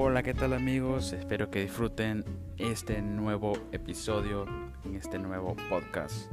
Hola, ¿qué tal amigos? Espero que disfruten este nuevo episodio en este nuevo podcast.